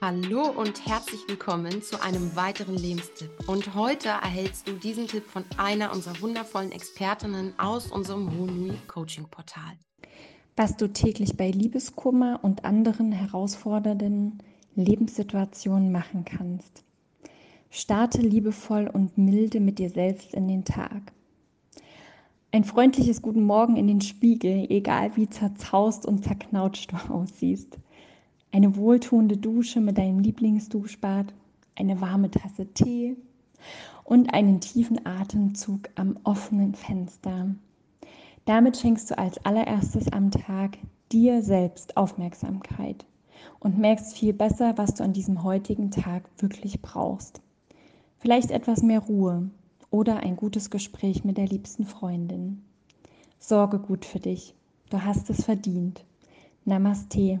Hallo und herzlich willkommen zu einem weiteren Lebenstipp. Und heute erhältst du diesen Tipp von einer unserer wundervollen Expertinnen aus unserem Honui Coaching Portal. Was du täglich bei Liebeskummer und anderen herausfordernden Lebenssituationen machen kannst. Starte liebevoll und milde mit dir selbst in den Tag. Ein freundliches Guten Morgen in den Spiegel, egal wie zerzaust und zerknautscht du aussiehst eine wohltuende Dusche mit deinem Lieblingsduschbad, eine warme Tasse Tee und einen tiefen Atemzug am offenen Fenster. Damit schenkst du als allererstes am Tag dir selbst Aufmerksamkeit und merkst viel besser, was du an diesem heutigen Tag wirklich brauchst. Vielleicht etwas mehr Ruhe oder ein gutes Gespräch mit der liebsten Freundin. Sorge gut für dich. Du hast es verdient. Namaste,